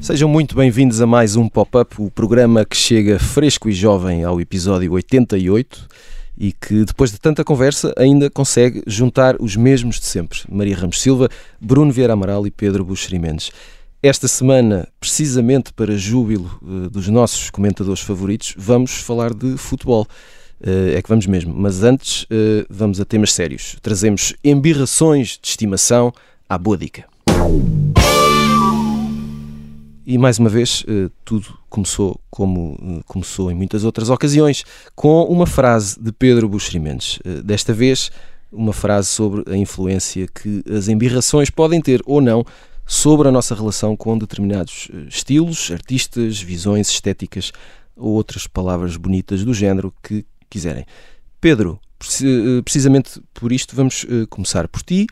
Sejam muito bem-vindos a mais um Pop-Up, o programa que chega fresco e jovem ao episódio 88 e que, depois de tanta conversa, ainda consegue juntar os mesmos de sempre: Maria Ramos Silva, Bruno Vieira Amaral e Pedro Buxeri Mendes. Esta semana, precisamente para júbilo uh, dos nossos comentadores favoritos, vamos falar de futebol. Uh, é que vamos mesmo. Mas antes, uh, vamos a temas sérios. Trazemos embirrações de estimação à boa dica. E mais uma vez, tudo começou como começou em muitas outras ocasiões, com uma frase de Pedro Buxeri Mendes. Desta vez, uma frase sobre a influência que as embirrações podem ter ou não sobre a nossa relação com determinados eh, estilos, artistas, visões estéticas ou outras palavras bonitas do género que quiserem. Pedro, eh, precisamente por isto vamos eh, começar por ti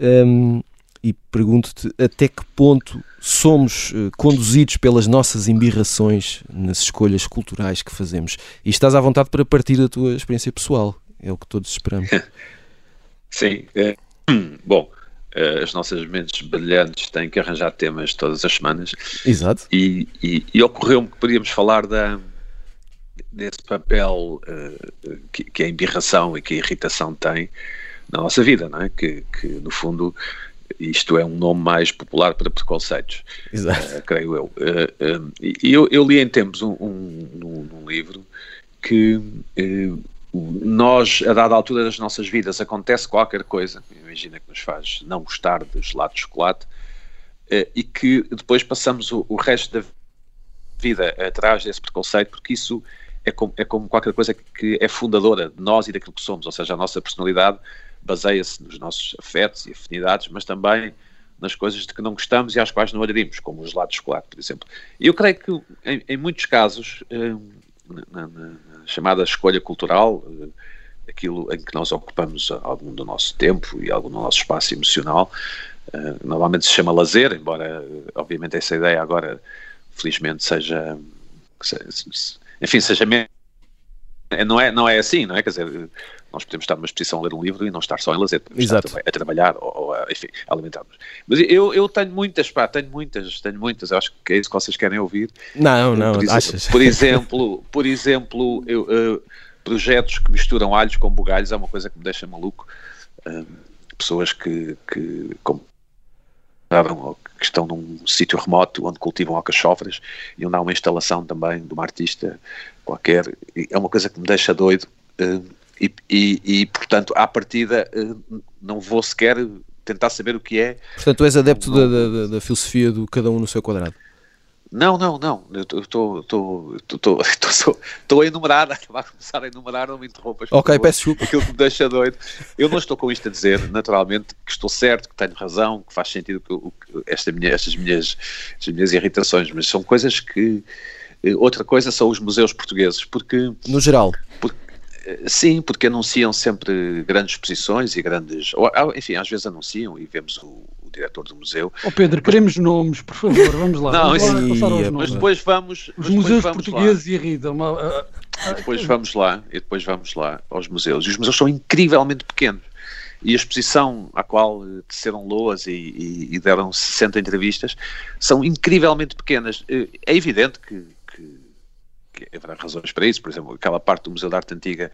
um, ehm, e pergunto-te até que ponto somos conduzidos pelas nossas embirrações nas escolhas culturais que fazemos. E estás à vontade para partir da tua experiência pessoal, é o que todos esperamos. Sim, bom, as nossas mentes brilhantes têm que arranjar temas todas as semanas. Exato. E, e, e ocorreu-me que podíamos falar da, desse papel uh, que, que, a embirração e que a irritação tem na nossa vida, não é? Que, que no fundo isto é um nome mais popular para preconceitos, uh, creio eu. Uh, e eu, eu, li em tempos um, um, um livro que nós, a dada altura das nossas vidas, acontece qualquer coisa, imagina que nos faz não gostar de gelado de chocolate, eh, e que depois passamos o, o, resto da vida atrás desse preconceito, porque isso é como, é como qualquer coisa que é fundadora de nós e daquilo que somos, ou seja, a nossa personalidade baseia-se nos nossos afetos e afinidades, mas também nas coisas de que não gostamos e às quais não aderimos, como o gelado de chocolate, por exemplo. E eu creio que, em, em muitos casos, eh, na, na, chamada escolha cultural, eh, aquilo em que nós ocupamos algum do nosso tempo e algum do nosso espaço emocional. Uh, normalmente se chama lazer, embora, obviamente, essa ideia agora, felizmente, seja. Enfim, seja. Não é, não é assim, não é? Quer dizer, nós podemos estar numa exposição a ler um livro e não estar só em lazer, podemos Exato. estar a trabalhar ou, ou a, enfim, a alimentar-nos. Mas eu, eu tenho muitas, pá, tenho muitas, tenho muitas, acho que é isso que vocês querem ouvir. Não, não, por achas? Por exemplo, por exemplo eu, uh, projetos que misturam alhos com bugalhos é uma coisa que me deixa maluco. Uh, pessoas que, que que estão num sítio remoto onde cultivam alcachofras e onde há uma instalação também de uma artista qualquer. É uma coisa que me deixa doido. Uh, e, e, e, portanto, à partida, eh, não vou sequer tentar saber o que é. Portanto, tu és adepto não, da, da, da, filosofia do cada um no seu quadrado? Não, não, não. Eu estou a enumerar, a começar a enumerar, não me interrompas. Ok, favor, peço desculpa. Aquilo que me deixa doido. Eu não estou com isto a dizer, naturalmente, que estou certo, que tenho razão, que faz sentido que, que esta minha, estas, minhas, estas minhas irritações, mas são coisas que. Eh, outra coisa são os museus portugueses, porque. No geral. Porque, Sim, porque anunciam sempre grandes exposições e grandes. Enfim, às vezes anunciam e vemos o, o diretor do museu. Oh Pedro, queremos nomes, por favor, vamos lá. Não, vamos lá mas, mas depois vamos. Os museus portugueses irritam. Uh, uh, depois vamos lá, e depois vamos lá aos museus. E os museus são incrivelmente pequenos. E a exposição à qual teceram loas e, e, e deram 60 entrevistas são incrivelmente pequenas. É evidente que haverá razões para isso, por exemplo, aquela parte do Museu da Arte Antiga,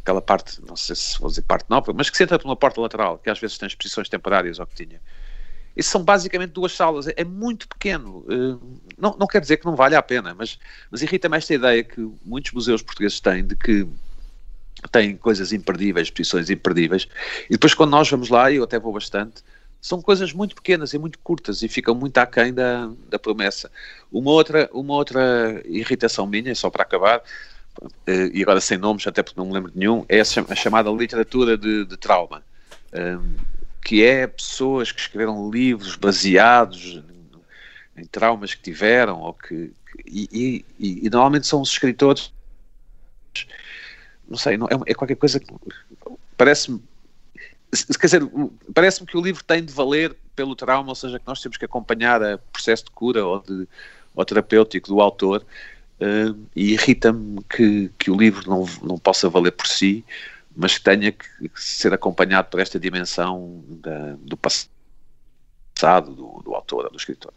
aquela parte, não sei se vou dizer parte nova, mas que se entra por uma porta lateral, que às vezes tem exposições temporárias ou que tinha. Isso são basicamente duas salas, é, é muito pequeno. Uh, não, não quer dizer que não valha a pena, mas, mas irrita-me esta ideia que muitos museus portugueses têm de que têm coisas imperdíveis, exposições imperdíveis, e depois quando nós vamos lá, e eu até vou bastante, são coisas muito pequenas e muito curtas e ficam muito aquém da, da promessa. Uma outra, uma outra irritação minha, só para acabar, eh, e agora sem nomes, até porque não me lembro de nenhum, é a chamada literatura de, de trauma, ehm, que é pessoas que escreveram livros baseados em traumas que tiveram, ou que, e, e, e normalmente são os escritores, não sei, não, é, é qualquer coisa que parece-me quer dizer, parece-me que o livro tem de valer pelo trauma, ou seja, que nós temos que acompanhar o processo de cura ou, de, ou terapêutico do autor, uh, e irrita-me que, que o livro não, não possa valer por si, mas que tenha que ser acompanhado por esta dimensão da, do passado do, do autor ou do escritor.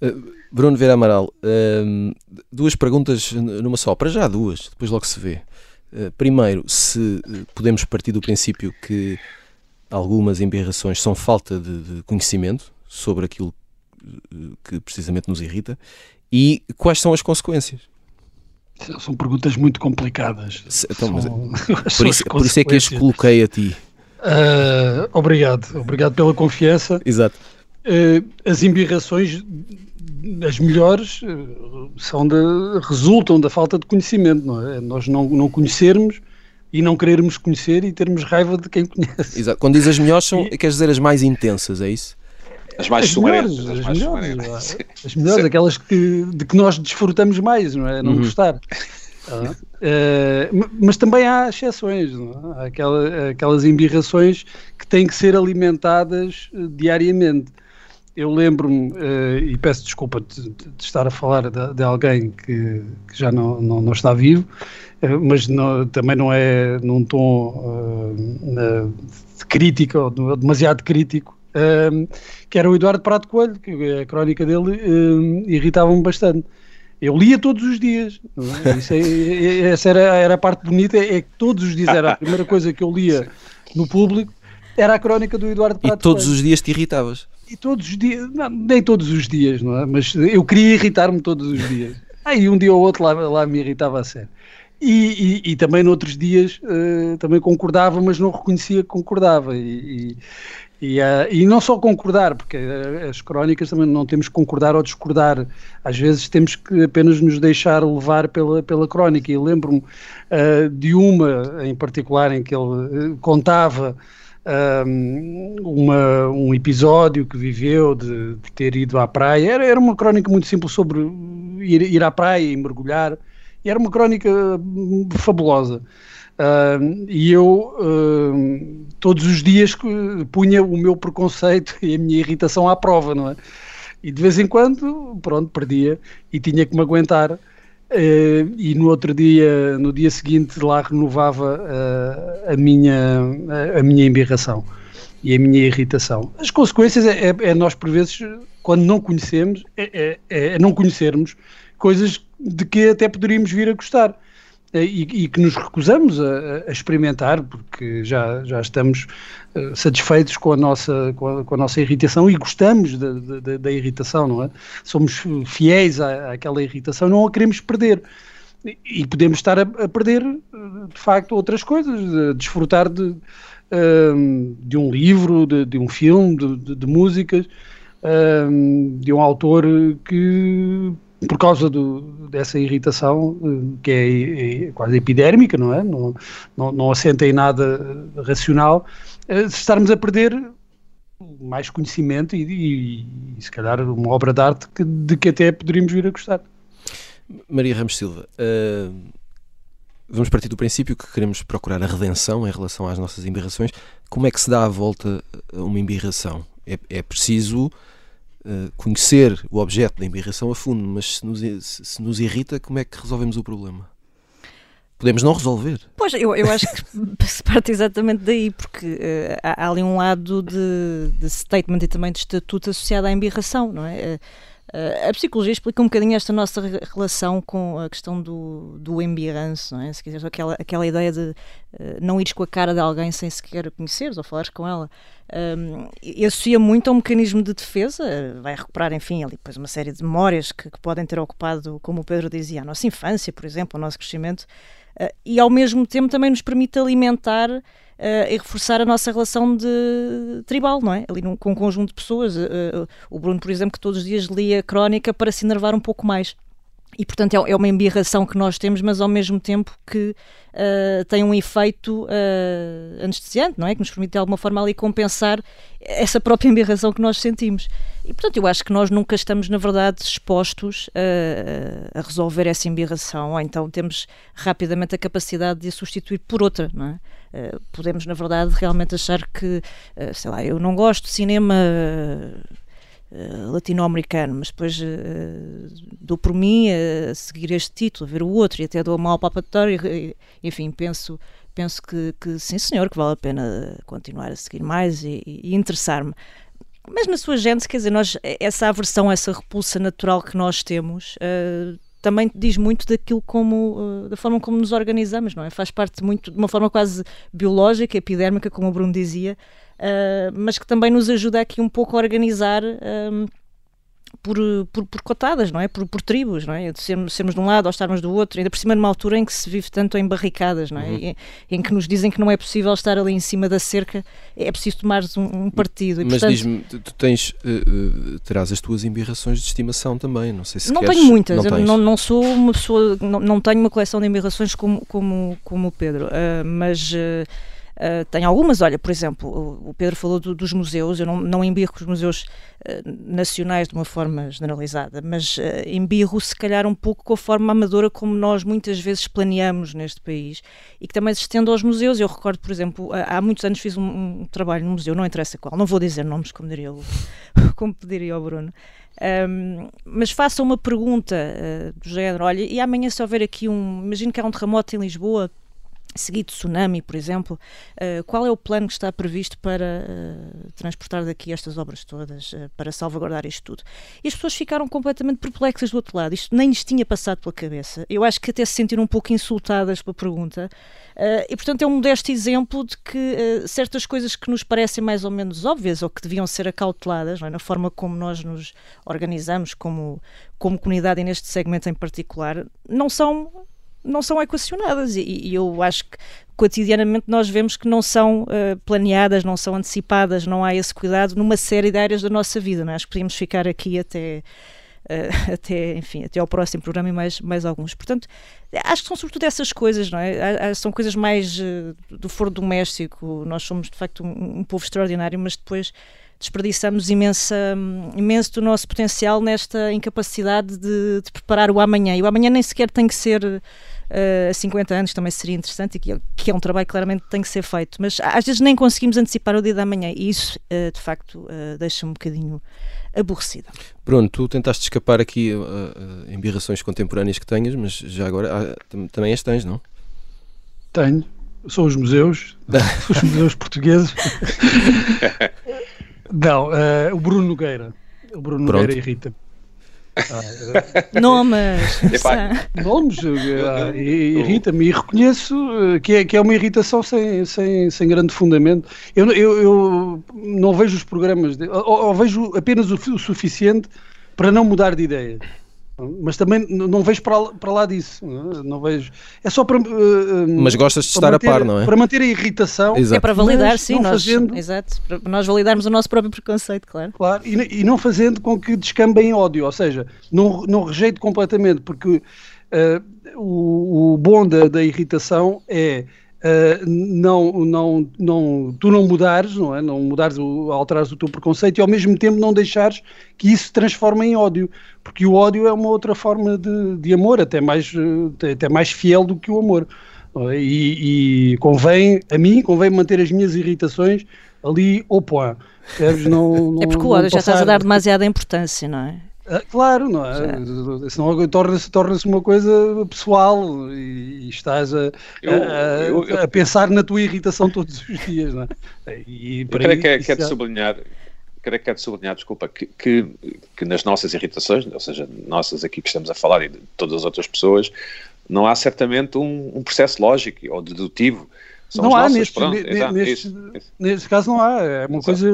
Uh, Bruno Vera Amaral, uh, duas perguntas numa só, para já duas, depois logo se vê. Uh, primeiro, se podemos partir do princípio que algumas embirrações são falta de, de conhecimento sobre aquilo que precisamente nos irrita e quais são as consequências? São perguntas muito complicadas. Então, mas, por, isso, por, isso, é que as coloquei a ti. Uh, obrigado, obrigado pela confiança. Exato. Uh, as embirrações, as melhores, uh, são de, resultam da falta de conhecimento, não é? Nós não, não conhecermos e não querermos conhecer e termos raiva de quem conhece. Exato. Quando diz as melhores, são, e... quer dizer as mais intensas, é isso? As mais as melhores, as, as, melhores, as melhores, aquelas que, de que nós desfrutamos mais, não é? Não uhum. gostar. Uh, mas também há exceções, é? há aquela, aquelas embirrações que têm que ser alimentadas diariamente. Eu lembro-me, uh, e peço desculpa de, de, estar a falar de, de alguém que, que, já não, não, não está vivo, mas não, também não é num tom de crítica ou demasiado crítico, que era o Eduardo Prato Coelho, que a crónica dele irritava-me bastante. Eu lia todos os dias. É? É, essa era, era a parte bonita, é que todos os dias era a primeira coisa que eu lia no público, era a crónica do Eduardo Prato E todos Coelho. os dias te irritavas? E todos os dias, não, nem todos os dias, não é? Mas eu queria irritar-me todos os dias. Aí um dia ou outro lá, lá me irritava a sério. E, e, e, também noutros dias uh, também concordava, mas não reconhecia que concordava. E, e, uh, e não só concordar, porque uh, as crónicas também não temos que concordar ou discordar, às vezes temos que apenas nos deixar levar pela, pela crónica. E lembro-me uh, de uma em particular em que ele contava uma, um episódio que viveu de, de, ter ido à praia. Era, era uma crónica muito simples sobre ir, ir à praia e mergulhar, e era uma crónica hum, fabulosa. Uh, e eu uh, todos os dias punha o meu preconceito e a minha irritação à prova, não é? E de vez em quando, pronto, perdia e tinha que me aguentar. Uh, e no outro dia, no dia seguinte, lá renovava ah, a, minha, a, a, minha embirração e a minha irritação. As consequências é, é, é nós, por vezes, quando não conhecemos, é, é, é não conhecermos coisas de que até poderíamos vir a gostar. Eh, e, e, que nos recusamos a, a, experimentar, porque já, já estamos uh, satisfeitos com a, nossa, com a, com, a, nossa irritação e gostamos da, da, da irritação, não é? Somos fiéis à, àquela irritação, não a queremos perder. E, podemos estar a, a, perder, de facto, outras coisas, de, desfrutar de, uh, de um livro, de, de um filme, de, de músicas, uh, de um autor que por causa do, dessa irritação eh, que é, é, quase epidérmica, não é? Não, não, não assenta em nada racional, eh, estarmos a perder mais conhecimento e, e, e, se calhar uma obra de arte que, de que até poderíamos vir a gostar. Maria Ramos Silva, uh, vamos partir do princípio que queremos procurar a redenção em relação às nossas embirrações. Como é que se dá a volta a uma embirração? É, é preciso uh, conhecer o objeto da embirração a fundo, mas se nos, se nos irrita, como é que resolvemos o problema? Podemos não resolver. Pois, eu, eu acho que se parte exatamente daí, porque uh, há, há, ali um lado de, de, statement e também de estatuto associado à embirração, não é? Uh, a psicologia explica um bocadinho esta nossa relação com a questão do, do embirrance, não é? Se quiseres, aquela, aquela ideia de uh, não ires com a cara de alguém sem sequer conheceres ou falares com ela. Um, e associa muito a um mecanismo de defesa, vai recuperar, enfim, ali depois uma série de memórias que, que podem ter ocupado, como o Pedro dizia, a nossa infância, por exemplo, o nosso crescimento, uh, e ao mesmo tempo também nos permite alimentar uh, e reforçar a nossa relação de tribal, não é? Ali num, com um conjunto de pessoas. Uh, o Bruno, por exemplo, que todos os dias lia crónica para se enervar um pouco mais. E, portanto, é, é uma embirração que nós temos, mas ao mesmo tempo que uh, tem um efeito uh, anestesiante, não é? Que nos permite de alguma forma ali compensar essa própria embirração que nós sentimos. E, portanto, eu acho que nós nunca estamos, na verdade, expostos a, a resolver essa embirração, ou então temos rapidamente a capacidade de a substituir por outra, não é? Uh, podemos, na verdade, realmente achar que, uh, sei lá, eu não gosto de cinema uh, latino-americano, mas depois dou por mim a seguir este título, a ver o outro e até dou mal palpatório, enfim, penso, penso que, que, sim senhor, que vale a pena continuar a seguir mais e, e interessar-me. Mas na sua gente, quer dizer, nós, essa aversão, essa repulsa natural que nós temos, uh, também diz muito daquilo como, uh, da forma como nos organizamos, não é? Faz parte muito, de uma forma quase biológica, epidérmica, como o Bruno dizia, uh, mas que também nos ajuda aqui um pouco a organizar por, por, por, cotadas, não é? Por, por tribos, não é? De sermos, sermos de um lado ou estarmos do outro, ainda por cima numa altura em que se vive tanto em barricadas, não é? Uhum. Em, em, que nos dizem que não é possível estar ali em cima da cerca, é preciso tomar um, um partido. E, Mas portanto, diz-me, tu tens, uh, uh, terás as tuas embirrações de estimação também, não sei se Não queres, tenho muitas, não, não, não, sou uma pessoa, não, não tenho uma coleção de embirrações como, como, como o Pedro, uh, mas Uh, tem algumas, olha, por exemplo, o, Pedro falou do, dos museus, eu não, não embirro os museus uh, nacionais de uma forma generalizada, mas uh, embirro se calhar um pouco com a forma amadora como nós muitas vezes planeamos neste país e que também se estende aos museus. Eu recordo, por exemplo, há, muitos anos fiz um, um, trabalho no museu, não interessa qual, não vou dizer nomes como diria o, como pediria o Bruno. Um, mas faça uma pergunta do género: olha, e amanhã se houver aqui um. Imagino que há um terremoto em Lisboa, seguido tsunami, por exemplo, uh, qual é o plano que está previsto para uh, transportar daqui estas obras todas, uh, para salvaguardar isto tudo? E as pessoas ficaram completamente perplexas do outro lado, isto nem lhes tinha passado pela cabeça. Eu acho que até se sentiram um pouco insultadas pela pergunta, e portanto é um modesto exemplo de que certas coisas que nos parecem mais ou menos óbvias ou que deviam ser acauteladas, é? na forma como nós nos organizamos como, como comunidade e neste segmento em particular, não são não são equacionadas e, e, eu acho que cotidianamente nós vemos que não são uh, planeadas, não são antecipadas, não há esse cuidado numa série de áreas da nossa vida. Não é? Acho que podíamos ficar aqui até, uh, até, enfim, até ao próximo programa e mais, mais alguns. Portanto, acho que são sobretudo essas coisas, não é? São coisas mais uh, do foro doméstico. Nós somos de facto um, um povo extraordinário, mas depois desperdiçamos imensa, imenso do nosso potencial nesta incapacidade de, de preparar o amanhã. E o amanhã nem sequer tem que ser uh, a 50 anos também seria interessante e que, que, é um trabalho que claramente tem que ser feito, mas às vezes nem conseguimos antecipar o dia da manhã e isso uh, de facto uh, deixa-me um bocadinho aborrecida. Bruno, tu tentaste escapar aqui a embirrações contemporâneas que tenhas, mas já agora também as tens, não? Tenho, são os museus, os museus portugueses. não, o Bruno Nogueira. O Bruno Pronto. Nogueira irrita. Ah, Nomes. Nomes, uh, irrita-me e reconheço eh, que é, que é uma irritação sem, sem, sem grande fundamento. Eu, eu, eu não vejo os programas, de, ou, ou, vejo apenas o, o suficiente para não mudar de ideia mas também não vejo para, para lá disso. Não vejo. É só para. Uh, mas gostas de estar manter, a par, não é? Para manter a irritação. Exato. É para validar, sim, nós, fazendo, exato, para nós validarmos o nosso próprio preconceito, claro. Claro, e, e não fazendo com que descambe em ódio, ou seja, não, não rejeito completamente, porque uh, o, o bom da, da irritação é uh, não, não, não, tu não mudares, não é? Não mudares, o, alterares o teu preconceito e ao mesmo tempo não deixares que isso se transforme em ódio, porque o ódio é uma outra forma de, de amor, até mais, eh, até mais fiel do que o amor. É? E, e, convém, a mim, convém manter as minhas irritações ali point. Não, não, é porque o ódio já estás a dar demasiada importância, não é? Ah, claro, não é? Senão torna-se torna uma coisa pessoal e, e estás a, eu, eu, eu, a, pensar na tua irritação todos os dias, não é? E eu creio que é, que é já... sublinhar, creio que é de sublinhar, desculpa, que, que, que, nas nossas irritações, ou seja, nossas aqui que estamos a falar e de todas as outras pessoas, não há certamente um, um processo lógico ou dedutivo são não há, neste, neste, caso não há. É uma exato. coisa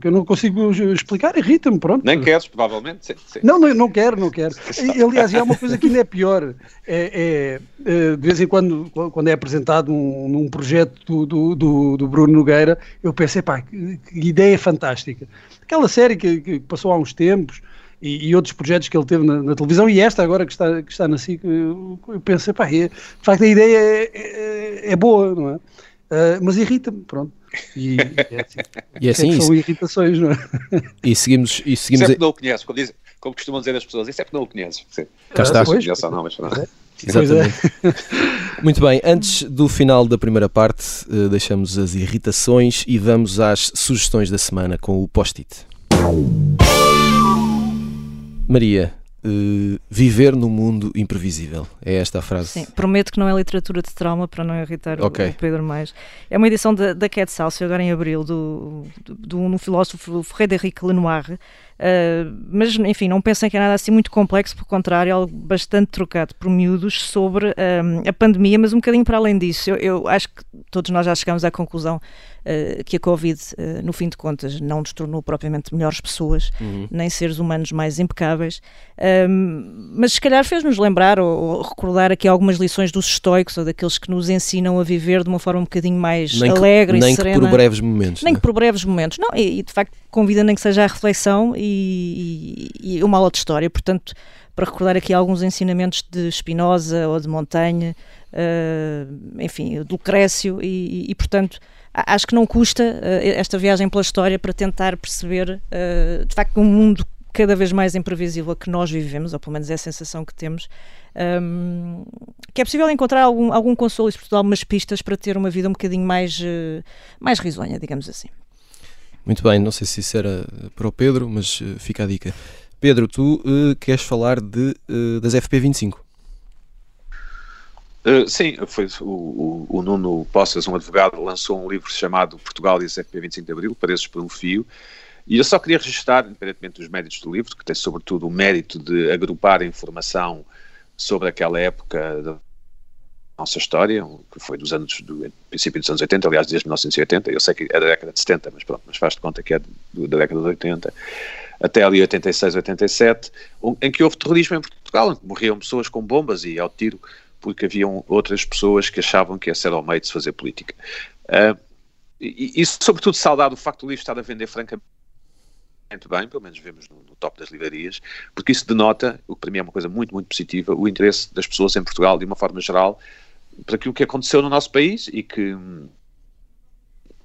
que eu não consigo explicar, irrita-me, pronto. Nem queres, provavelmente. Sim, sim. Não, não, não quero, não quero. Aliás, há uma coisa que ainda é pior. É, é, é, de vez em quando, quando é apresentado um, num projeto do, do, do Bruno Nogueira, eu pensei, pá, que, que ideia fantástica. Aquela série que, que passou há uns tempos, e, e, outros projetos que ele teve na, na, televisão e esta agora que está, que está na SIC, eu, eu pensei, pá, é, de facto a ideia é, é, é boa, não é? Uh, mas irrita-me, pronto. E é assim, e é assim são irritações, não é? E seguimos. E seguimos Sempre não o conheço, quando diz, como costumam dizer as pessoas, isso é porque não o conheces. Sim. Cá está. Não, não, não, mas, não. Exatamente. Muito bem, antes do final da primeira parte, uh, deixamos as irritações e vamos às sugestões da semana com o post-it. Maria, uh, viver no mundo imprevisível. É esta a frase. Sim, prometo que não é literatura de trauma para não irritar okay. o, Pedro mais. É uma edição da, da Quetzalcoatl, agora em abril, do, do, do um filósofo Frédéric Lenoir, Uh, mas, enfim, não pensem que é nada assim muito complexo, pelo contrário, é algo bastante trocado por miúdos sobre uh, a pandemia, mas um bocadinho para além disso. Eu, eu, acho que todos nós já chegamos à conclusão uh, que a Covid, no fim de contas, não nos tornou propriamente melhores pessoas, uhum. nem seres humanos mais impecáveis, mas se calhar fez-nos lembrar ou, ou, recordar aqui algumas lições dos estoicos ou daqueles que nos ensinam a viver de uma forma um bocadinho mais nem alegre que, e nem serena. Nem que por breves momentos. Nem né? que por breves momentos. Não, e, e de facto convida nem que seja à reflexão e, e, e uma de história, portanto, para recordar aqui alguns ensinamentos de Spinoza ou de Montaigne, uh, enfim, de Lucrécio, e, e, portanto, acho que não custa uh, esta viagem pela história para tentar perceber, uh, de facto, um mundo cada vez mais imprevisível que nós vivemos, ou pelo menos é a sensação que temos, um, que é possível encontrar algum, algum consolo e, sobretudo, algumas pistas para ter uma vida um bocadinho mais, mais risonha, digamos assim. Muito bem, não sei se isso era para o Pedro, mas uh, fica a dica. Pedro, tu uh, queres falar de, uh, das FP25? sim, foi o, o, o, Nuno Poças, um advogado, lançou um livro chamado Portugal e as FP25 de Abril, Pareces por um Fio, e eu só queria registrar, independentemente dos méritos do livro, que tem sobretudo o mérito de agrupar informação sobre aquela época nossa história, que foi dos anos do princípio dos anos 80, aliás, desde 1980, eu sei que é da década de 70, mas pronto, mas faz de conta que é da década de 80, até ali 86, 87, em que houve terrorismo em Portugal, em que morriam pessoas com bombas e ao tiro, porque haviam outras pessoas que achavam que esse era o meio de se fazer política. Uh, e, e, sobretudo, saudado o facto do livro estar a vender francamente bem, pelo menos vemos no, no, top das livrarias, porque isso denota, o que para mim é uma coisa muito, muito positiva, o interesse das pessoas em Portugal, de uma forma geral, por aquilo que aconteceu no nosso país e que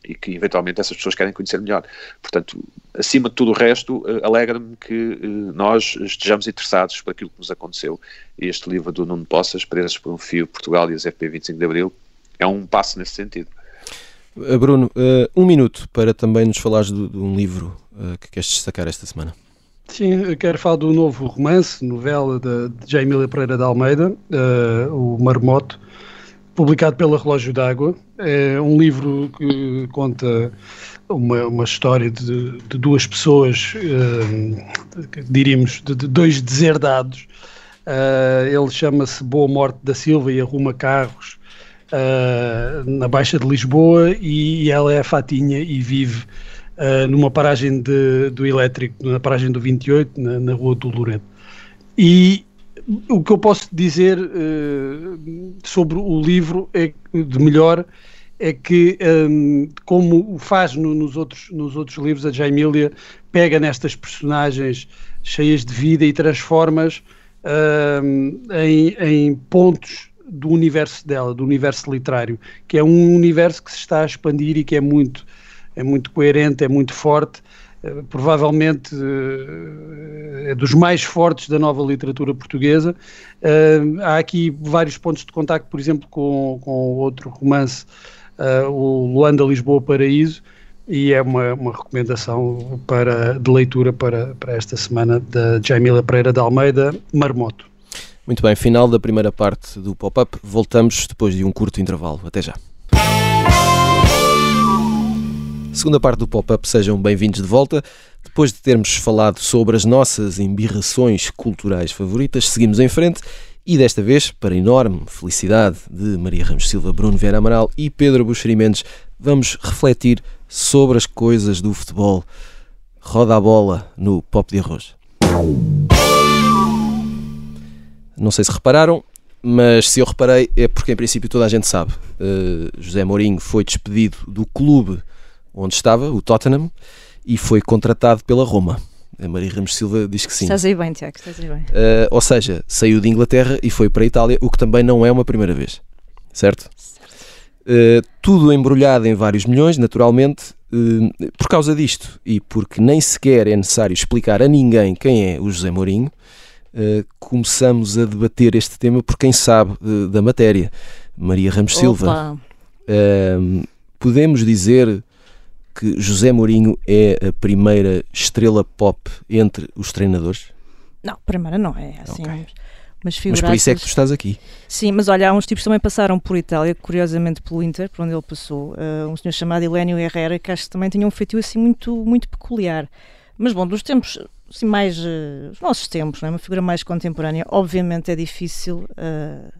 e que eventualmente essas pessoas querem conhecer melhor. Portanto, acima de tudo o resto, uh, alegra-me que uh, nós estejamos interessados por aquilo que nos aconteceu. E este livro do Nuno Poças, Presas por um Fio, Portugal e as FP 25 de Abril, é um passo nesse sentido. Uh, Bruno, um minuto para também nos falares de, um livro que queres destacar esta semana. Sim, eu quero falar do novo romance, novela de, de Jaimília Pereira de Almeida, o Marmoto, publicado pela Relógio d'Água. É um livro que conta uma, uma história de, de duas pessoas, uh, diríamos, de, de, dois deserdados. Uh, ele chama-se Boa Morte da Silva e arruma carros uh, na Baixa de Lisboa e, e, ela é a Fatinha e vive numa paragem de, do elétrico, na paragem do 28, na, na Rua do Loreto. E o que eu posso dizer uh, sobre o livro é, de melhor é que, um, como faz no, nos, outros, nos outros livros, a Jaimília pega nestas personagens cheias de vida e transforma-as um, em, em pontos do universo dela, do universo literário, que é um universo que se está a expandir e que é muito, é muito coerente, é muito forte provavelmente eh, é dos mais fortes da nova literatura portuguesa. Eh, há aqui vários pontos de contacto, por exemplo, com, com outro romance, o Luanda Lisboa Paraíso, e é uma, uma recomendação para, de leitura para, para esta semana da Jamila Pereira de Almeida, Marmoto. Muito bem, final da primeira parte do pop-up. Voltamos depois de um curto intervalo. Até já. Segunda parte do pop-up, sejam bem-vindos de volta. Depois de termos falado sobre as nossas embirrações culturais favoritas, seguimos em frente e desta vez, para enorme felicidade de Maria Ramos Silva, Bruno Vera Amaral e Pedro Buxeri Mendes, vamos refletir sobre as coisas do futebol. Roda a bola no Pop de Arroz. Não sei se repararam, mas se eu reparei é porque em princípio toda a gente sabe. Uh, José Mourinho foi despedido do clube onde estava, o Tottenham, e foi contratado pela Roma. A Maria Ramos Silva diz que sim. Estás aí bem, Tiago, estás aí bem. Uh, ou seja, saiu de Inglaterra e foi para a Itália, o que também não é uma primeira vez. Certo? certo. Uh, tudo embrulhado em vários milhões, naturalmente, eh, por causa disto e porque nem sequer é necessário explicar a ninguém quem é o José Mourinho, começamos a debater este tema por quem sabe da matéria. Maria Ramos Opa. Silva. Podemos dizer que José Mourinho é a primeira estrela pop entre os treinadores? Não, primeira não é assim. Ok. Mas Mas por isso é que tu estás aqui. Sim, mas olha, há uns tipos que também passaram por Itália, curiosamente pelo Inter, por onde ele passou. Uh, um senhor chamado Helénio Herrera, que acho que também tinha um feitio assim muito, muito peculiar. Mas bom, dos tempos assim, mais. Uh, os nossos tempos, não é? uma figura mais contemporânea, obviamente é difícil uh,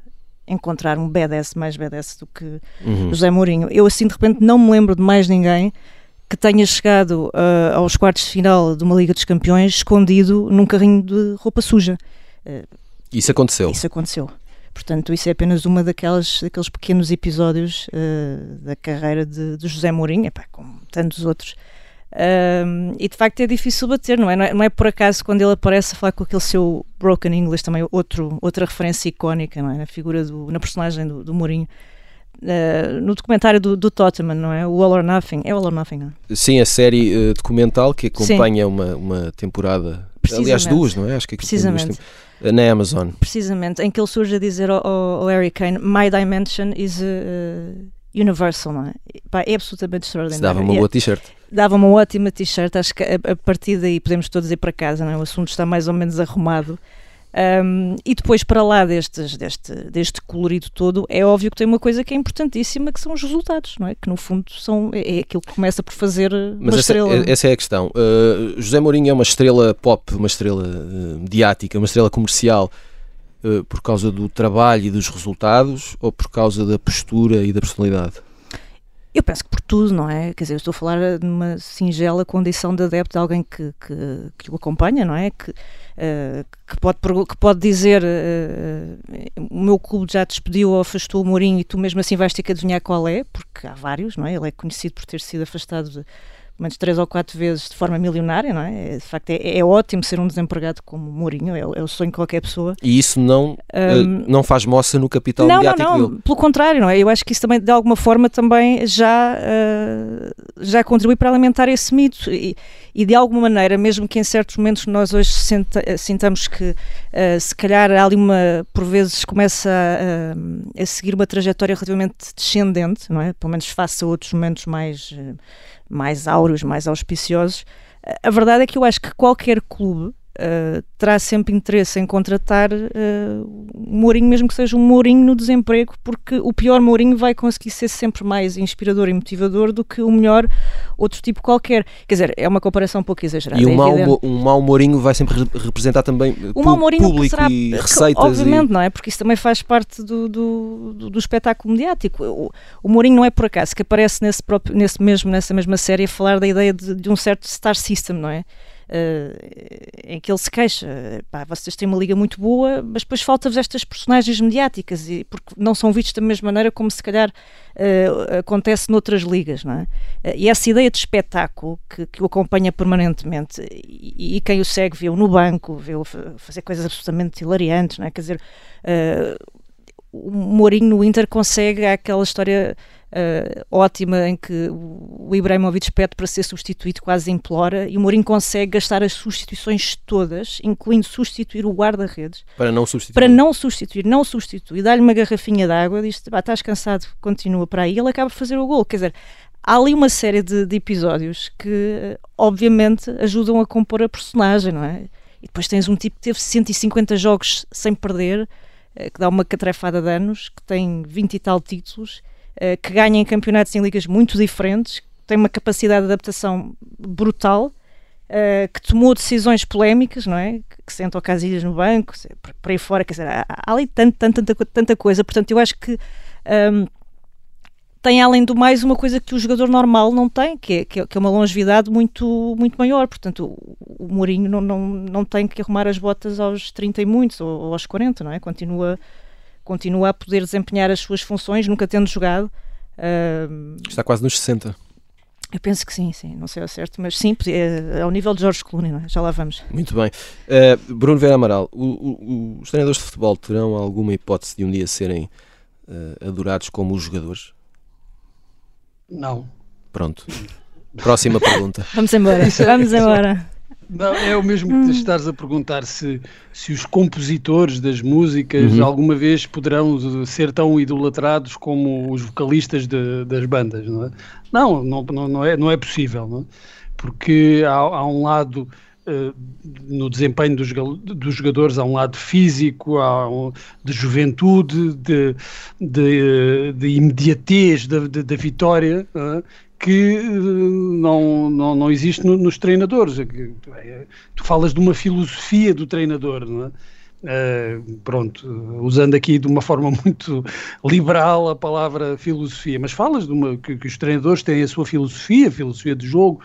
encontrar um BDS mais BDS do que Uhum. José Mourinho. Eu assim de repente não me lembro de mais ninguém que tenha chegado uh, aos quartos de final de uma Liga dos Campeões escondido num carrinho de roupa suja. Isso aconteceu. Isso aconteceu. Portanto, isso é apenas uma daquelas, daqueles pequenos episódios uh, da carreira de, de José Mourinho, epá, como tantos outros. Um, e de facto é difícil bater, não é? não é? Não é por acaso quando ele aparece a falar com aquele seu broken English, também outro, outra referência icónica, não é? Na figura, do, na personagem do, do Mourinho. Uh, no documentário do, do Tottenham, não é? O All or Nothing. É All or Nothing, não é? Sim, a série eh, documental que acompanha uma, uma temporada. Aliás, duas, não é? Acho que tem duas Precisamente. tem- na Amazon. precisamente, em que ele surge a dizer ao, ao, Kane: My dimension is uh, universal, não é? Pá, é absolutamente extraordinário. dava uma é- boa t-shirt. dava uma ótima t-shirt. Acho que a, a partir daí podemos todos ir para casa, não é? O assunto está mais ou menos arrumado. Um, e depois, para lá destes, deste, deste colorido todo, é óbvio que tem uma coisa que é importantíssima, que são os resultados, não é? Que no fundo são, é, é aquilo que começa por fazer uma Mas essa, estrela. é- essa é a questão. Uh, José Mourinho é uma estrela pop, uma estrela uh, mediática, uma estrela comercial uh, por causa do trabalho e dos resultados ou por causa da postura e da personalidade? Eu penso que por tudo, não é? Quer dizer, eu estou a falar de uma singela condição de adepto de alguém que, que, que o acompanha, não é? Que, eh, que, pode, que pode dizer eh, o meu clube já despediu ou afastou o Mourinho e tu mesmo assim vais ter que adivinhar qual é, porque há vários, não é? Ele é conhecido por ter sido afastado de, pelo menos três ou quatro vezes de forma milionária, não é? É, De facto, é, é ótimo ser um desempregado como Mourinho, é, o- é o sonho de qualquer pessoa. E isso não, uh, Um, não faz moça no capital não, não, mediático não, dele. pelo contrário, não é? Eu acho que isso também, de alguma forma, também já, ah, já contribui para alimentar esse mito e, e, de alguma maneira, mesmo que em certos momentos nós hoje senta- sintamos que ah, se calhar há ali uma, por vezes, começa a, a seguir uma trajetória relativamente descendente, não é? Pelo menos face a outros momentos mais, eh, mais áureos, mais auspiciosos. A verdade é que eu acho que qualquer clube Uh, terá sempre interesse em contratar uh, um Mourinho, mesmo que seja um Mourinho no desemprego, porque o pior Mourinho vai conseguir ser sempre mais inspirador e motivador do que o melhor outro tipo qualquer. Quer dizer, é uma comparação um pouco exagerada. E um é mau, um mau Mourinho vai sempre re- representar também uh, O mau Mourinho público será, e que, receitas. obviamente, não é? Porque isso também faz parte do, do, do- do espetáculo mediático. O, o Mourinho não é por acaso que aparece nesse, próprio, nesse mesmo, nessa mesma série a falar da ideia de, de um certo star system, não é? Eh, em que ele se queixa, pá, vocês têm uma liga muito boa, mas depois falta-vos estas personagens mediáticas, e, porque não são vistos da mesma maneira como se calhar eh, acontece noutras ligas, não é? Eh, E essa ideia de espetáculo que, que o acompanha permanentemente e, e quem o segue vê-o no banco, vê-o fa- fazer coisas absolutamente hilariantes, não é? Quer dizer, o Mourinho no Inter consegue aquela história eh, ótima em que o Ibrahimovic pede para ser substituído, quase implora, e o Mourinho consegue gastar as substituições todas, incluindo substituir o guarda-redes, Para não substituir. para não substituir, não substituir, dá-lhe uma garrafinha de água, diz "Pá, estás cansado, continua para aí, e ele acaba por fazer o gol. Quer dizer, há ali uma série de, de episódios que, eh, obviamente, ajudam a compor a personagem, não é? E depois tens um tipo que teve 150 jogos sem perder, que dá uma catrefada de anos, que tem 20 e tal títulos, eh, que ganha em campeonatos em ligas muito diferentes, tem uma capacidade de adaptação brutal, eh, que tomou decisões polémicas, não é? Que, o Casilhas no banco, por aí fora, quer dizer, há, ali tanta, tanta coisa, portanto, eu acho que ahm, tem além do mais uma coisa que o jogador normal não tem, que é, que é, que é uma longevidade muito, muito maior, portanto, o, o Mourinho não, não, não tem que arrumar as botas aos 30 e muitos, ou, ou aos 40, não é? Continua, continua a poder desempenhar as suas funções, nunca tendo jogado. Ahm, Está quase nos 60. eu penso que sim, sim, não sei ao certo, mas sim, é ao nível de Jorge Clooney, não é? já lá vamos. Muito bem. Uh, Bruno Vera Amaral, o- o- os treinadores de futebol terão alguma hipótese de um dia serem uh, adorados como os jogadores? Não. Pronto. Próxima pergunta. Vamos embora. É, Vamos embora. Não, é o mesmo que hum. estares a perguntar se, se os compositores das músicas uhum. alguma vez poderão ser tão idolatrados como os vocalistas de, das bandas, não é? Não, não, não, é, não é possível, não é? porque há, há um lado uh, no desempenho dos, dos, jogadores, há um lado físico, há um, de juventude, de, de, de imediatez da, da vitória, uh, que eh, não, não, não existe no, nos treinadores. Tu falas de uma filosofia do treinador, não é? Uh, pronto, usando aqui de uma forma muito liberal a palavra filosofia, mas falas de uma, que, que os treinadores têm a sua filosofia, a filosofia de jogo,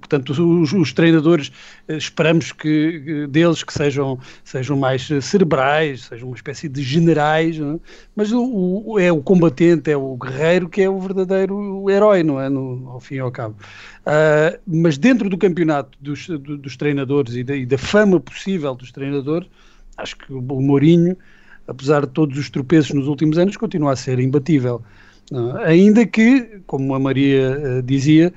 portanto os, os, treinadores eh, esperamos que deles que sejam, sejam mais cerebrais, sejam uma espécie de generais, é? mas o, o, é o combatente, é o guerreiro que é o verdadeiro herói, não é? No, ao fim e ao cabo. Uh, mas dentro do campeonato dos, dos treinadores e da, e da fama possível dos treinadores, acho que o Mourinho, apesar de todos os tropeços nos últimos anos, continua a ser imbatível. Uh, ainda que, como a Maria uh, dizia,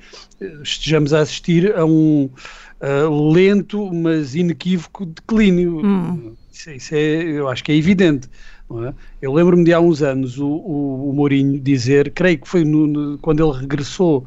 estejamos a assistir a um uh, lento, mas inequívoco declínio. Hum. Isso, isso, é, eu acho que é evidente. É? Eu lembro-me de há uns anos o, o, o Mourinho dizer, creio que foi no, no, quando ele regressou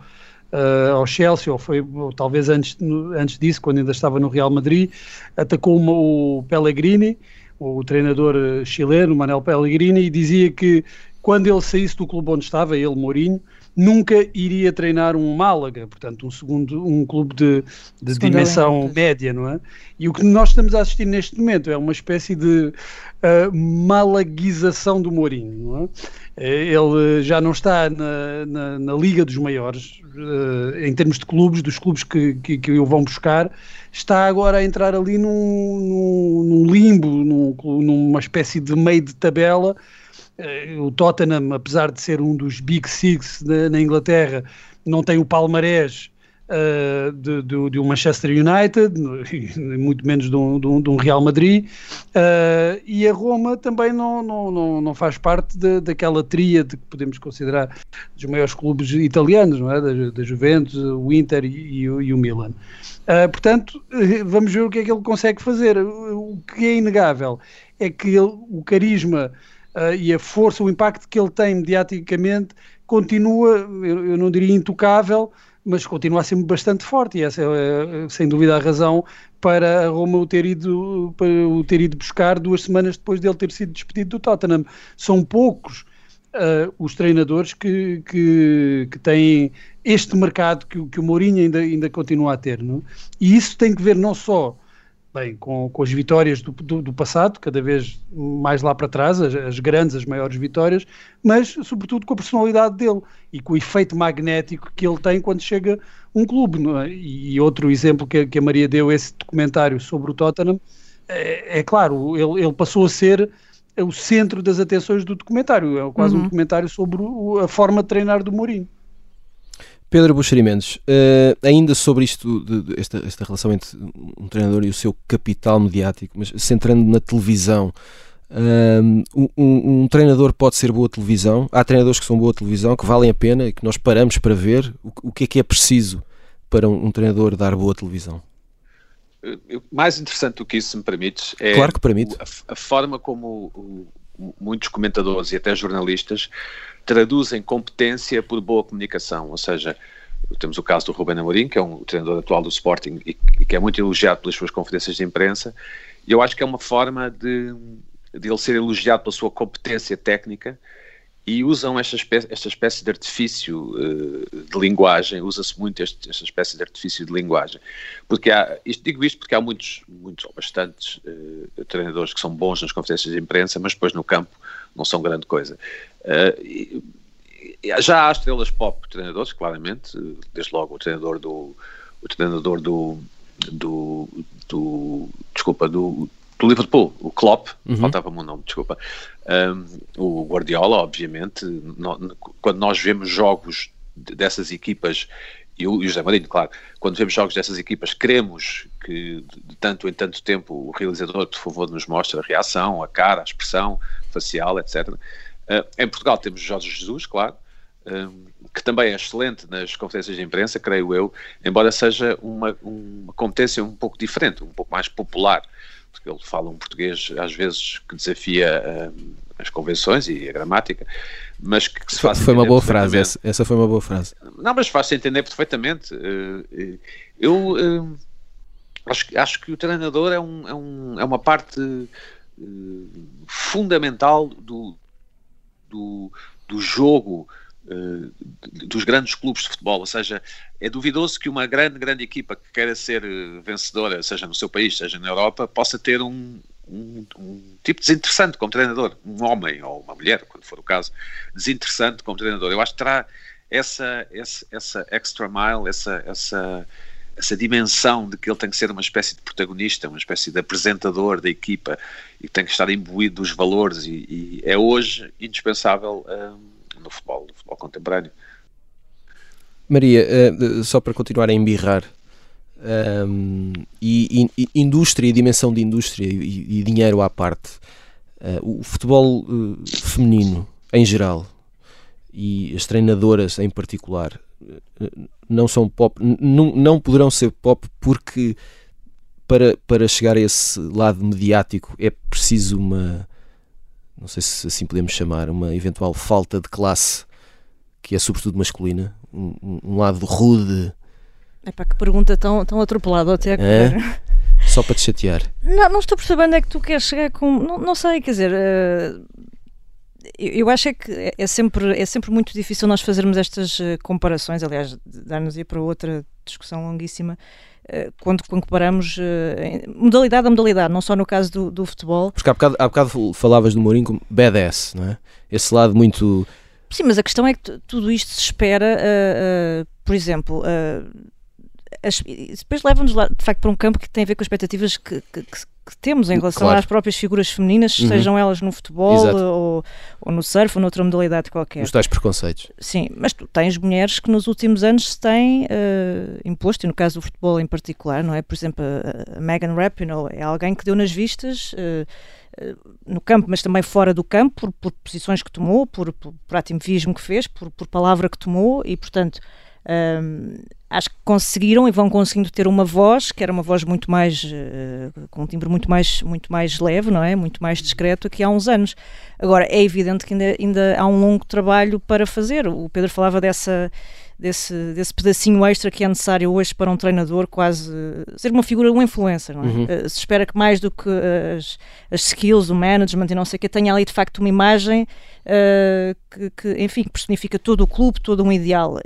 uh, ao Chelsea, ou foi ou talvez antes, no, antes disso, quando ainda estava no Real Madrid, atacou uma, o Pellegrini, o treinador chileno, Manel Pellegrini, e dizia que quando ele saísse do clube onde estava, ele, Mourinho, nunca iria treinar um Málaga, portanto, um segundo, um clube de, de dimensão média, não é? E o que nós estamos a assistir neste momento é uma espécie de uh, malaguização do Mourinho, não é? Eh, ele já não está na, na, na Liga dos Maiores, uh, em termos de clubes, dos clubes que, que, que, o vão buscar, está agora a entrar ali num, num, num limbo, num, numa espécie de meio de tabela, o Tottenham, apesar de ser um dos Big Six na, na Inglaterra, não tem o palmarés uh, de, de, de, um Manchester United, muito menos de um, de um, um Real Madrid, uh, e a Roma também não, não, não, não faz parte daquela tríade que podemos considerar dos maiores clubes italianos, não é? da, da Juventus, o Inter e, e, e o Milan. Uh, portanto, vamos ver o que é que ele consegue fazer. O que é inegável é que ele, o carisma uh, e a força, o impacto que ele tem mediaticamente continua, eu, eu, não diria intocável, mas continua a ser bastante forte e essa é, é sem dúvida a razão para a Roma o ter ido, para o ter ido buscar duas semanas depois dele ter sido despedido do Tottenham. São poucos Uh, os treinadores que, que, que, têm este mercado que, que o Mourinho ainda, ainda continua a ter. Não? E isso tem que ver não só bem, com, com as vitórias do, do, do, passado, cada vez mais lá para trás, as, as, grandes, as maiores vitórias, mas sobretudo com a personalidade dele e com o efeito magnético que ele tem quando chega um clube. É? E outro exemplo que, que, a Maria deu, esse documentário sobre o Tottenham, é, é claro, ele, ele, passou a ser o centro das atenções do documentário, é quase uhum. um documentário sobre o, a forma de treinar do Mourinho. Pedro Buxerimentos, uh, ainda sobre isto, de, de, esta, esta relação entre um treinador e o seu capital mediático, mas centrando na televisão, um, um, um, treinador pode ser boa televisão. Há treinadores que são boa televisão, que valem a pena e que nós paramos para ver. O, o que é que é preciso para um, um treinador dar boa televisão? Mais interessante do que isso, se me permites, é claro que permite. A, a forma como o, muitos comentadores e até jornalistas traduzem competência por boa comunicação, ou seja, temos o caso do Ruben Amorim, que é um treinador atual do Sporting e, e, que é muito elogiado pelas suas conferências de imprensa, e eu acho que é uma forma de, de ele ser elogiado pela sua competência técnica e usam esta espécie, esta espécie de artifício uh, de linguagem, usa-se muito este, esta espécie de artifício de linguagem, porque há, isto, digo isto porque há muitos, muitos ou bastantes uh, treinadores que são bons nas conferências de imprensa, mas depois no campo não são grande coisa. Uh, já há estrelas pop treinadores, claramente, desde logo o treinador do o treinador do, do, do desculpa, do, do Liverpool, o Klopp, uhum. faltava-me um nome, desculpa, um, o Guardiola, obviamente, no, quando nós vemos jogos dessas equipas e o, e o José Marinho, claro, quando vemos jogos dessas equipas, queremos que de tanto em tanto tempo o realizador, por favor, nos mostre a reação, a cara, a expressão facial, etc. Uh, em Portugal temos Jorge Jesus, claro, um, que também é excelente nas conferências de imprensa, creio eu, embora seja uma, uma competência um pouco diferente, um pouco mais popular, porque ele fala um português às vezes que desafia um, as convenções e a gramática, mas que, que se faz Foi uma boa frase, essa, essa, foi uma boa frase. Não, mas faz-se entender perfeitamente. Eu acho, acho que o treinador é, um, é, um, é uma parte fundamental do, do, do jogo uh, dos grandes clubes de futebol, ou seja, é duvidoso que uma grande, grande equipa que queira ser eh, vencedora, seja no seu país, seja na Europa, possa ter um, um, um, tipo desinteressante como treinador, um homem ou uma mulher, quando for o caso, desinteressante como treinador. Eu acho que terá essa, essa, essa extra mile, essa, essa, essa dimensão de que ele tem que ser uma espécie de protagonista, uma espécie de apresentador da equipa e tem que estar imbuído dos valores e, e é hoje indispensável um, no futebol, no futebol contemporâneo. Maria, uh, só para continuar a embirrar, um, e, e, indústria e dimensão de indústria e, e dinheiro à parte, uh, o futebol uh, feminino em geral e as treinadoras em particular não são pop, não, não poderão ser pop porque para, para chegar a esse lado mediático é preciso uma, não sei se assim podemos chamar, uma eventual falta de classe que é sobretudo masculina, um, um lado rude. É para que pergunta tão, tão atropelada até é? Só para te chatear. Não, não estou percebendo é que tu queres chegar com. Não, não sei, quer dizer. Uh, eu acho é que é, é sempre, é sempre muito difícil nós fazermos estas eh, comparações, aliás, dar-nos ir para outra discussão longuíssima, eh, quando comparamos eh, modalidade a modalidade, não só no caso do, do futebol. Porque há bocado, há bocado falavas do Mourinho como badass, não é? Esse lado muito... Sim, mas a questão é que tudo isto se espera, uh, uh, por exemplo, uh, as, depois leva-nos de facto para um campo que tem a ver com expectativas que, que, que temos em relação claro. às próprias figuras femininas, uhum. sejam elas no futebol ou, ou, no surf ou noutra modalidade qualquer. Os tais preconceitos. Sim, mas tu tens mulheres que nos últimos anos se têm uh, imposto, e no caso do futebol em particular, não é? Por exemplo, a, a Megan Rapinoe é alguém que deu nas vistas. Uh, no campo, mas também fora do campo, por, por posições que tomou, por, por, por ativismo que fez, por, por palavra que tomou, e portanto um, acho que conseguiram e vão conseguindo ter uma voz que era uma voz muito mais uh, com um timbre muito mais muito mais leve não é muito mais discreto que há uns anos agora é evidente que ainda, ainda há um longo trabalho para fazer o Pedro falava dessa desse, desse pedacinho extra que é necessário hoje para um treinador quase ser uma figura, um influencer, não é? Uhum. Uh, se espera que mais do que as, as skills, o management e não sei o que, tenha ali de facto uma imagem que, que, enfim, que personifica todo o clube, todo um ideal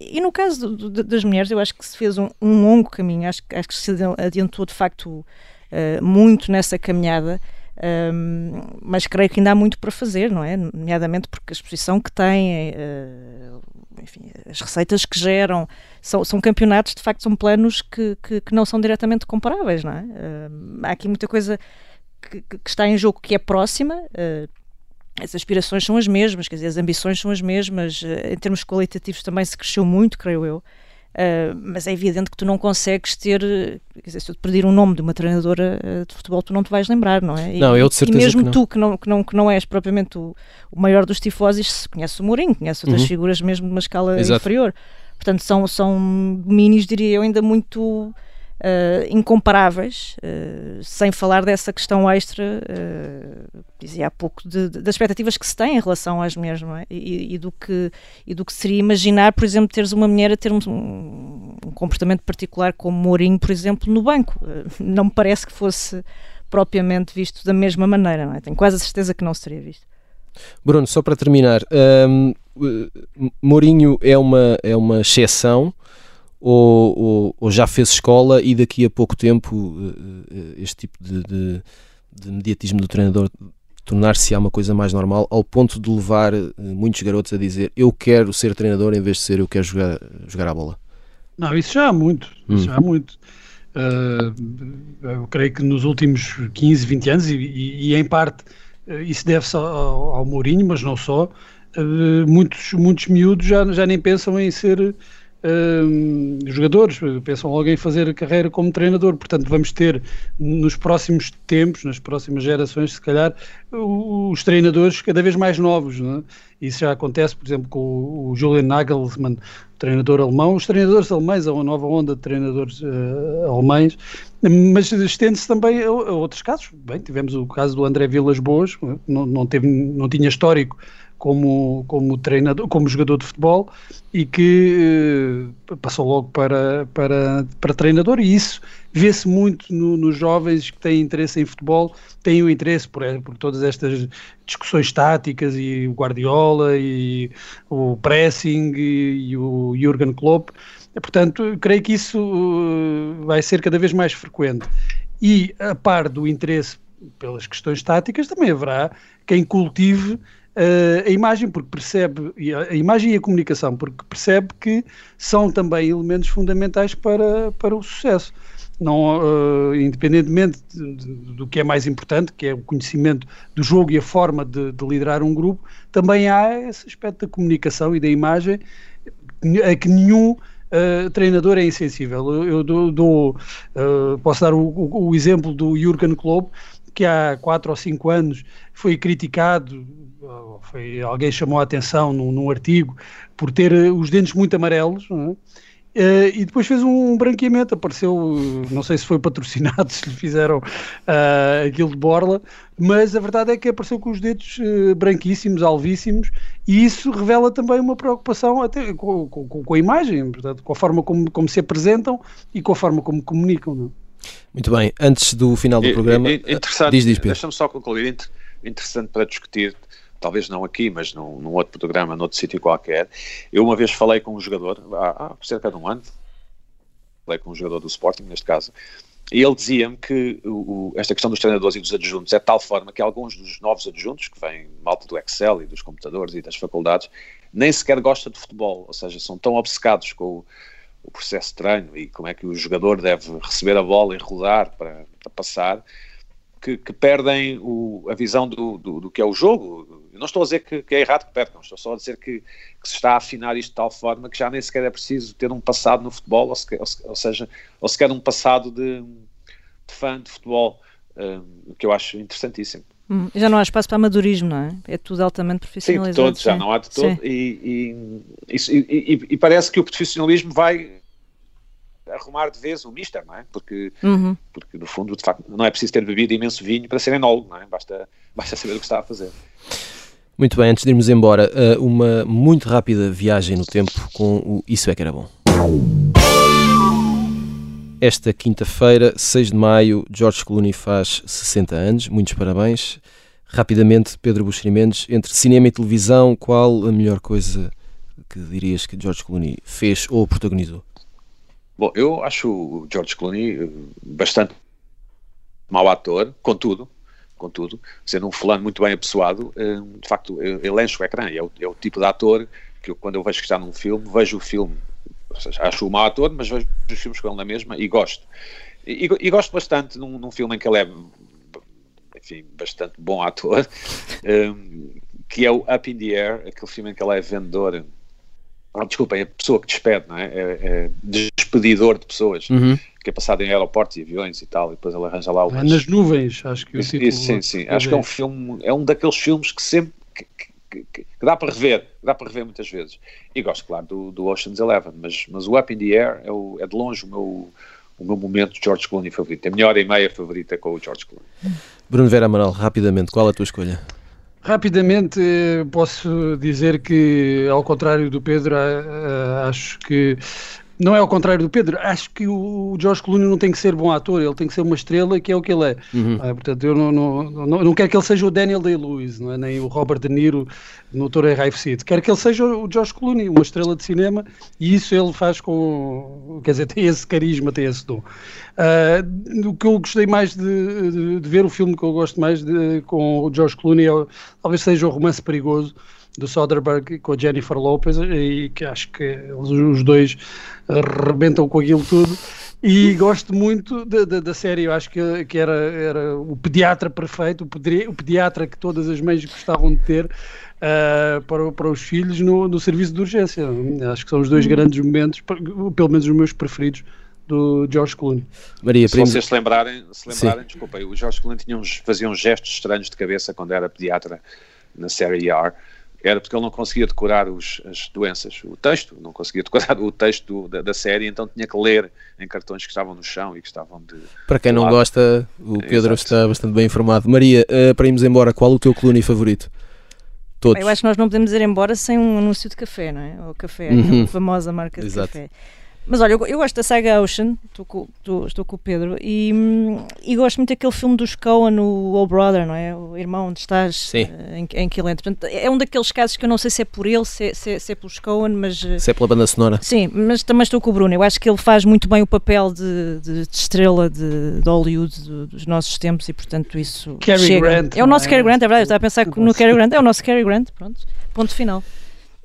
e no caso do, do, das mulheres, eu acho que se fez um, um longo caminho, acho, acho, que se adiantou de facto uh, muito nessa caminhada. Mas creio que ainda há muito para fazer, não é? Nomeadamente porque a exposição que tem, uh, enfim, as receitas que geram, são, são campeonatos, de facto, são planos que, que, que não são diretamente comparáveis, não é? Uh, há aqui muita coisa que, que, está em jogo que é próxima. Uh, as aspirações são as mesmas, quer dizer, as ambições são as mesmas, eh, em termos qualitativos também se cresceu muito, creio eu. Uh, mas é evidente que tu não consegues ter, quer dizer, se eu te pedir um nome de uma treinadora eh, de futebol, tu não te vais lembrar, não é? Não, e, eu de certeza E mesmo que tu, que não, que, não, que não és propriamente o, o maior dos tifoses, conheces o Mourinho, conheces outras uhum. figuras mesmo de uma escala Exato. inferior. Portanto, são, são minis, diria eu, ainda muito uh, incomparáveis, uh, sem falar dessa questão extra, uh, dizia há pouco, de, de, das expectativas que se tem em relação às mulheres, é? E, e, do que, e do que seria imaginar, por exemplo, teres uma mulher a ter um, um comportamento particular como Mourinho, por exemplo, no banco. não me parece que fosse propriamente visto da mesma maneira, não é? Tenho quase a certeza que não seria visto. Bruno, só para terminar, um, Mourinho é uma, é uma exceção ou, ou, ou, já fez escola e daqui a pouco tempo eh, eh, este tipo de, de, de mediatismo do treinador tornar-se a uma coisa mais normal ao ponto de levar eh, muitos garotos a dizer eu quero ser treinador em vez de ser eu quero jogar, jogar a bola? Não, isso já há muito, hum. já há muito. Uh, eu creio que nos últimos 15, 20 anos, e, e, e em parte uh, isso deve-se ao, ao Mourinho, mas não só, uh, muitos, muitos miúdos já, já nem pensam em ser uh, jogadores pensam logo em fazer carreira como treinador. Portanto, vamos ter nos próximos tempos, nas próximas gerações, se calhar, os treinadores cada vez mais novos. É? Isso já acontece, por exemplo, com o Julian Nagelsmann, treinador alemão. Os treinadores alemães, há uma nova onda de treinadores uh, alemães, mas estende-se também a, a, outros casos. Bem, tivemos o caso do André Vilas Boas, não, não, teve, não tinha histórico como, como treinador, como jogador de futebol e que uh, passou logo para, para, para treinador e isso vê-se muito no, nos jovens que têm interesse em futebol, têm o interesse por, por todas estas discussões táticas e o Guardiola e o pressing e, e o Jurgen Klopp. Portanto, creio que isso uh, vai ser cada vez mais frequente. E a par do interesse pelas questões táticas, também haverá quem cultive a imagem, porque percebe, a imagem e a comunicação, porque percebe que são também elementos fundamentais para, para o sucesso. Não, uh, independentemente de, de, do que é mais importante, que é o conhecimento do jogo e a forma de, de, liderar um grupo, também há esse aspecto da comunicação e da imagem a que nenhum uh, treinador é insensível. Eu, eu dou, dou uh, posso dar o, o, o, exemplo do Jurgen Klopp, que há quatro ou cinco anos foi criticado, foi, alguém chamou a atenção num, num artigo por ter eh, os dentes muito amarelos, uh, e depois fez um branqueamento, apareceu, não sei se foi patrocinado, se lhe fizeram uh, aquilo de borla, mas a verdade é que apareceu com os dedos uh, branquíssimos, alvíssimos, e isso revela também uma preocupação até com, com, com a imagem, portanto, com a forma como, como se apresentam e com a forma como comunicam. Não? É? Muito bem, antes do final do programa, interessante, diz, diz, Deixa-me só concluir, interessante para discutir, talvez não aqui, mas num, num outro programa, noutro sítio qualquer. Eu uma vez falei com um jogador, há, há cerca de um ano, falei com um jogador do Sporting, neste caso, e ele dizia-me que o, esta questão dos treinadores e dos adjuntos é de tal forma que alguns dos novos adjuntos, que vêm malta do Excel e dos computadores e das faculdades, nem sequer gostam de futebol, ou seja, são tão obcecados com o o processo de treino e como é que o jogador deve receber a bola e rodar para, para passar, que, que perdem o, a visão do, do, do, que é o jogo. Eu não estou a dizer que, que, é errado que percam, estou só a dizer que, que, se está a afinar isto de tal forma que já nem sequer é preciso ter um passado no futebol, ou, ou seja, ou sequer um passado de, de fã de futebol, um, que eu acho interessantíssimo. Hum, já não há espaço para amadorismo, não é? É tudo altamente profissionalizado. Sim, de todo, já não há de todo. E, e, e, e, parece que o profissionalismo vai arrumar de vez o mister, não é? Porque, uhum. porque no fundo, de facto, não é preciso ter bebido imenso vinho para ser enólogo, não é? Basta, basta saber o que está a fazer. Muito bem, antes de irmos embora, eh, uma muito rápida viagem no tempo com o Isso é que era bom. Esta quinta-feira, 6 de maio, George Clooney faz 60 anos, muitos parabéns. Rapidamente, Pedro Buxeri Mendes, entre cinema e televisão, qual a melhor coisa que dirias que George Clooney fez ou protagonizou? Bom, eu acho o George Clooney eh, bastante mau ator, contudo, contudo, sendo um fulano muito bem apessoado, eh, de facto, ele enche o ecrã, é o, é o tipo de ator que eu, quando eu vejo que está num filme, vejo o filme, seja, acho o mau ator, mas vejo os filmes com ele na mesma e gosto. E, e gosto bastante num, num, filme em que ele é, enfim, bastante bom ator, um, eh, que é o Up in the Air, aquele filme em que ele é vendedor desculpa, é a pessoa que despede, não é? É, é despedidor de pessoas, uhum. que é passado em aeroportos e aviões e tal, e depois ele arranja lá o. É nas nuvens, acho que o título. Isso, sim, sim. Acho que é um filme, é um daqueles filmes que sempre. Que, que, que, dá para rever, dá para rever muitas vezes. E gosto, claro, do, do Ocean's Eleven, mas, mas o Up in the Air é, o, é de longe o meu, o meu momento de George Clooney favorito. A minha hora e meia favorita com o George Clooney. Bruno Vera Amaral, rapidamente, qual a tua escolha? Rapidamente posso dizer que, ao contrário do Pedro, acho que não é ao contrário do Pedro, acho que o George Clooney não tem que ser bom ator, ele tem que ser uma estrela que é o que ele é. Uhum. Ah, portanto, eu não, não, não, não, quero que ele seja o Daniel Day-Lewis, é? nem o Robert De Niro no Torre Raifsid. Quero que ele seja o George Clooney, uma estrela de cinema, e isso ele faz com, quer dizer, tem esse carisma, tem esse dom. Uh, o que eu gostei mais de, de, de, ver, o filme que eu gosto mais de, com o George Clooney, é, talvez seja o Romance Perigoso, do Soderbergh com a Jennifer Lopez e que acho que os dois arrebentam com aquilo tudo e gosto muito da, série, eu acho que, que era, era o pediatra perfeito, o, pedi, o pediatra que todas as mães gostavam de ter uh, para, para os filhos no, no serviço de urgência. Acho que são os dois uhum. grandes momentos, pelo menos os meus preferidos, do George Clooney. Maria, se vocês se lembrarem, se lembrarem desculpem, o George Clooney tinha uns, fazia uns gestos estranhos de cabeça quando era pediatra na série ER era porque ele não conseguia decorar os, as doenças, o texto, não conseguia decorar o texto da, da, série, então tinha que ler em cartões que estavam no chão e que estavam de. Para quem não lado. gosta, o Pedro Exato. está bastante bem informado. Maria, uh, para irmos embora, qual o teu Clooney favorito? Todos. Eu acho que nós não podemos ir embora sem um anúncio de café, não é? O café, uhum. a famosa marca de Exato. café. Mas olha, eu, eu, gosto da saga Ocean, estou com, estou, estou com o Pedro, e, e gosto muito daquele filme dos Coen, o Old Brother, não é? O Irmão, onde estás, uh, em, em que ele entra. Portanto, é um daqueles casos que eu não sei se é por ele, se, é, se, é, se é pelos Coen, mas. Eh, se é pela banda sonora. Sim, mas também estou com o Bruno. Eu acho que ele faz muito bem o papel de, de, de estrela de, de Hollywood de, dos nossos tempos e, portanto, isso. Cary chega. Grant. É o nosso é? Cary Grant, é verdade. Eu estava a pensar no Cary Grant, é o nosso Cary Grant, pronto. Ponto final.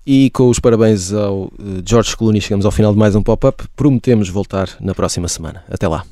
E com os parabéns ao eh, George Jorge chegamos ao final de mais um pop-up. Prometemos voltar na próxima semana. Até lá.